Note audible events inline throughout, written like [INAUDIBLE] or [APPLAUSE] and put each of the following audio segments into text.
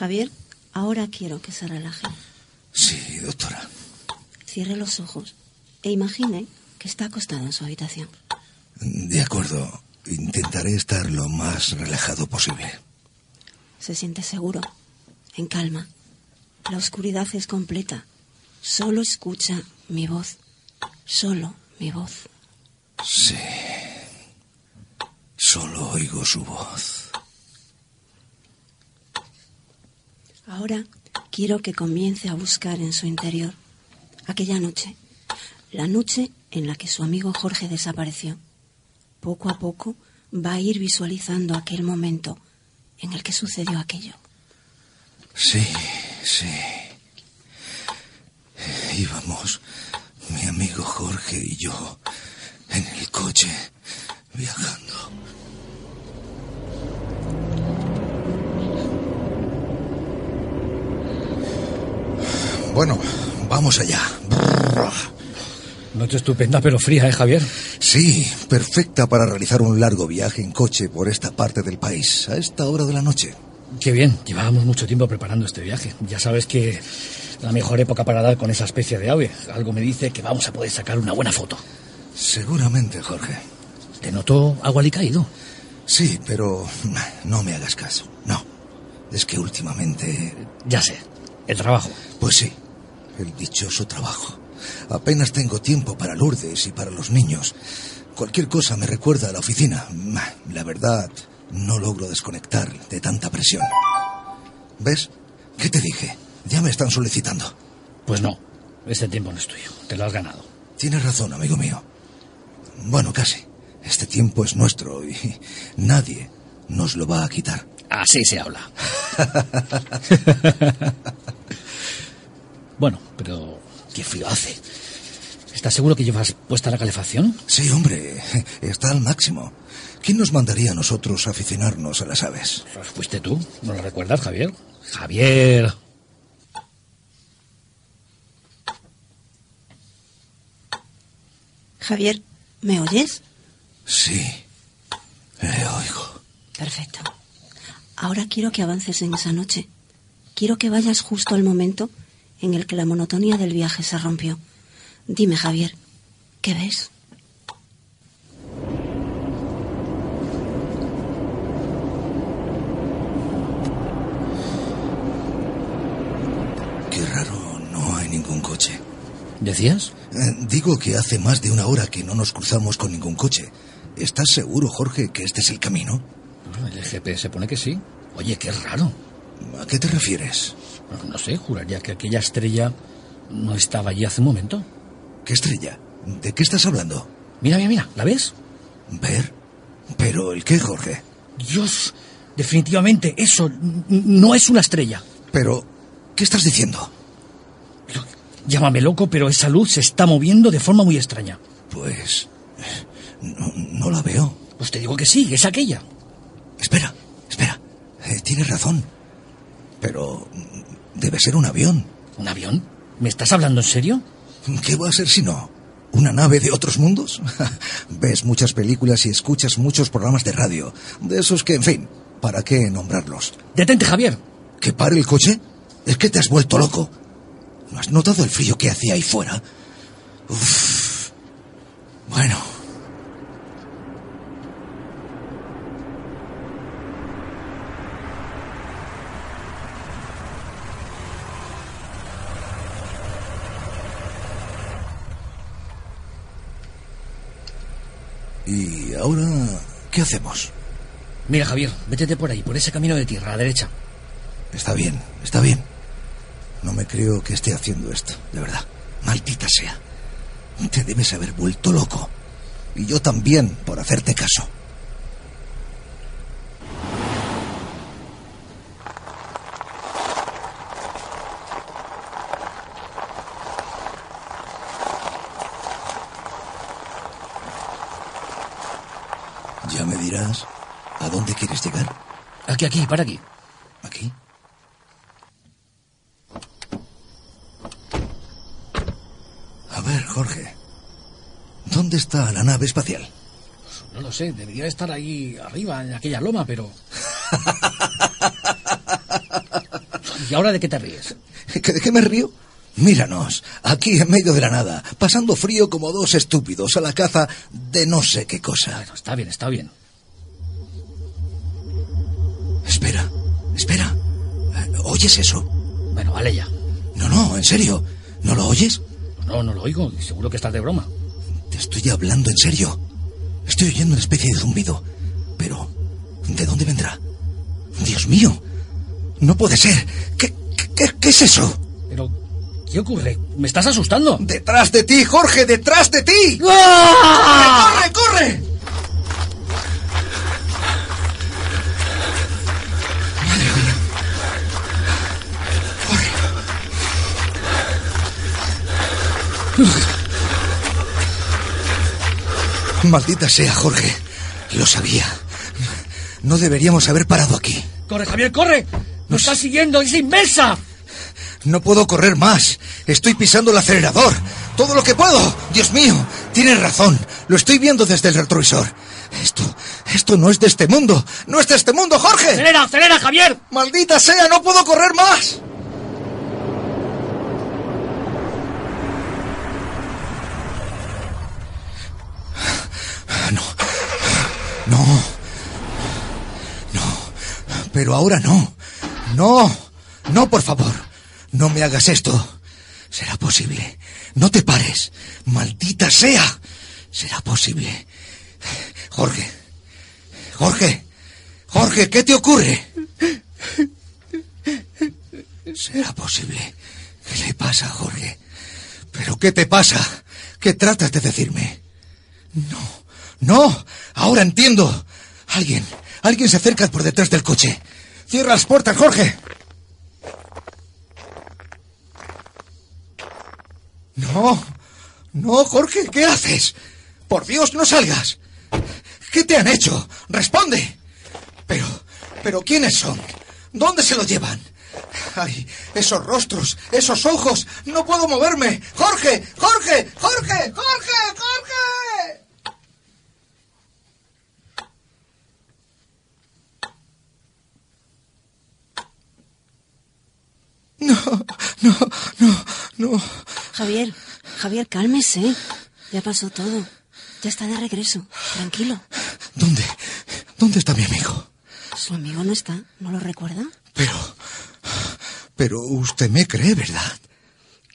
Javier, ahora quiero que se relaje. Sí, doctora. Cierre los ojos e imagine que está acostado en su habitación. De acuerdo. Intentaré estar lo más relajado posible. Se siente seguro, en calma. La oscuridad es completa. Solo escucha mi voz. Solo mi voz. Sí. Solo oigo su voz. Ahora quiero que comience a buscar en su interior aquella noche, la noche en la que su amigo Jorge desapareció. Poco a poco va a ir visualizando aquel momento en el que sucedió aquello. Sí, sí. Íbamos, mi amigo Jorge y yo, en el coche, viajando. Bueno, vamos allá. Noche estupenda, pero fría, ¿eh, Javier? Sí, perfecta para realizar un largo viaje en coche por esta parte del país, a esta hora de la noche. Qué bien, llevábamos mucho tiempo preparando este viaje. Ya sabes que la mejor época para dar con esa especie de ave. Algo me dice que vamos a poder sacar una buena foto. Seguramente, Jorge. ¿Te noto algo caído? Sí, pero no me hagas caso. No. Es que últimamente... Ya sé. El trabajo. Pues sí. El dichoso trabajo. Apenas tengo tiempo para Lourdes y para los niños. Cualquier cosa me recuerda a la oficina. La verdad, no logro desconectar de tanta presión. ¿Ves? ¿Qué te dije? Ya me están solicitando. Pues no. Este tiempo no es tuyo. Te lo has ganado. Tienes razón, amigo mío. Bueno, casi. Este tiempo es nuestro y nadie nos lo va a quitar. Así se habla. [LAUGHS] bueno, pero qué frío hace. ¿Estás seguro que llevas puesta la calefacción? Sí, hombre, está al máximo. ¿Quién nos mandaría a nosotros a aficionarnos a las aves? Pues fuiste tú, ¿no lo recuerdas, Javier? Javier. Javier, ¿me oyes? Sí, le oigo. Perfecto. Ahora quiero que avances en esa noche. Quiero que vayas justo al momento en el que la monotonía del viaje se rompió. Dime, Javier, ¿qué ves? Qué raro, no hay ningún coche. ¿Decías? Eh, digo que hace más de una hora que no nos cruzamos con ningún coche. ¿Estás seguro, Jorge, que este es el camino? El GPS pone que sí. Oye, qué raro. ¿A qué te refieres? No sé, juraría que aquella estrella no estaba allí hace un momento. ¿Qué estrella? ¿De qué estás hablando? Mira, mira, mira, ¿la ves? ¿Ver? ¿Pero el qué, Jorge? Dios, definitivamente eso no es una estrella. Pero, ¿qué estás diciendo? Llámame loco, pero esa luz se está moviendo de forma muy extraña. Pues... No, no la veo. Pues te digo que sí, es aquella. Espera, espera. Eh, tienes razón. Pero... Debe ser un avión. ¿Un avión? ¿Me estás hablando en serio? ¿Qué va a ser si no? ¿Una nave de otros mundos? [LAUGHS] Ves muchas películas y escuchas muchos programas de radio. De esos que, en fin, ¿para qué nombrarlos? Detente, Javier. ¿Que pare el coche? ¿Es que te has vuelto loco? ¿No has notado el frío que hacía ahí fuera? Uf. Bueno. ¿Y ahora qué hacemos? Mira, Javier, métete por ahí, por ese camino de tierra, a la derecha. Está bien, está bien. No me creo que esté haciendo esto, de verdad. Maldita sea. Te debes haber vuelto loco. Y yo también, por hacerte caso. A dónde quieres llegar. Aquí, aquí, para aquí. ¿Aquí? A ver, Jorge. ¿Dónde está la nave espacial? No lo sé, debería estar ahí arriba, en aquella loma, pero... [LAUGHS] ¿Y ahora de qué te ríes? ¿Que ¿De qué me río? Míranos, aquí en medio de la nada, pasando frío como dos estúpidos a la caza de no sé qué cosa. Bueno, está bien, está bien. Espera, espera. Eh, ¿Oyes eso? Bueno, vale ya. No, no, en serio. ¿No lo oyes? No, no lo oigo, seguro que estás de broma. Te estoy hablando en serio. Estoy oyendo una especie de zumbido. Pero, ¿de dónde vendrá? Dios mío. No puede ser. ¿Qué, qué, qué es eso? Pero, ¿qué ocurre? ¿Me estás asustando? Detrás de ti, Jorge, detrás de ti. ¡Ah! ¡Corre, corre! [LAUGHS] Maldita sea, Jorge. Lo sabía. No deberíamos haber parado aquí. ¡Corre, Javier, corre! ¡Nos está siguiendo! ¡Es inmensa! No puedo correr más. Estoy pisando el acelerador. Todo lo que puedo. Dios mío, tienes razón. Lo estoy viendo desde el retrovisor. Esto, esto no es de este mundo. No es de este mundo, Jorge. ¡Acelera, acelera, Javier! Maldita sea, no puedo correr más. No. No. No. Pero ahora no. No. No, por favor. No me hagas esto. Será posible. No te pares. Maldita sea. Será posible. Jorge. Jorge. Jorge, ¿qué te ocurre? ¿Será posible? ¿Qué le pasa, Jorge? ¿Pero qué te pasa? ¿Qué tratas de decirme? No, no, ahora entiendo. Alguien, alguien se acerca por detrás del coche. Cierra las puertas, Jorge. No, no, Jorge, ¿qué haces? Por Dios, no salgas. ¿Qué te han hecho? Responde. Pero, pero ¿quiénes son? ¿Dónde se lo llevan? Ay, esos rostros, esos ojos. No puedo moverme. Jorge, Jorge, Jorge, Jorge, Jorge. No, no, no, no. Javier, Javier, cálmese. Ya pasó todo. Ya está de regreso. Tranquilo. ¿Dónde? ¿Dónde está mi amigo? Su amigo no está. ¿No lo recuerda? Pero... Pero usted me cree, ¿verdad?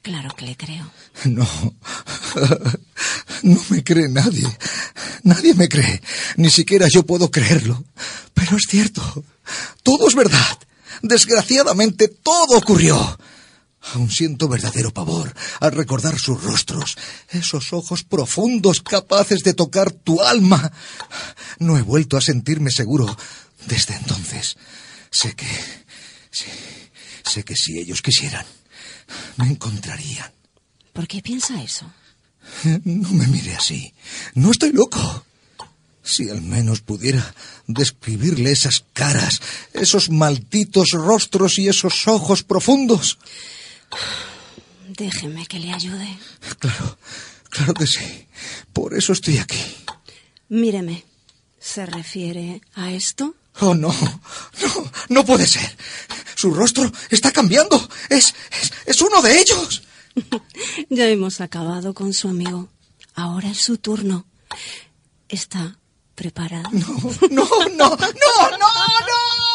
Claro que le creo. No. No me cree nadie. Nadie me cree. Ni siquiera yo puedo creerlo. Pero es cierto. Todo es verdad. Desgraciadamente todo ocurrió. Aún siento verdadero pavor al recordar sus rostros, esos ojos profundos capaces de tocar tu alma. No he vuelto a sentirme seguro desde entonces. Sé que... Sé, sé que si ellos quisieran, me encontrarían. ¿Por qué piensa eso? No me mire así. No estoy loco. Si al menos pudiera describirle esas caras, esos malditos rostros y esos ojos profundos. Déjeme que le ayude. Claro, claro que sí. Por eso estoy aquí. Míreme. ¿Se refiere a esto? Oh, no. No, no puede ser. Su rostro está cambiando. Es, es, es uno de ellos. [LAUGHS] ya hemos acabado con su amigo. Ahora es su turno. ¿Está preparado? No, no, no, no, no, no.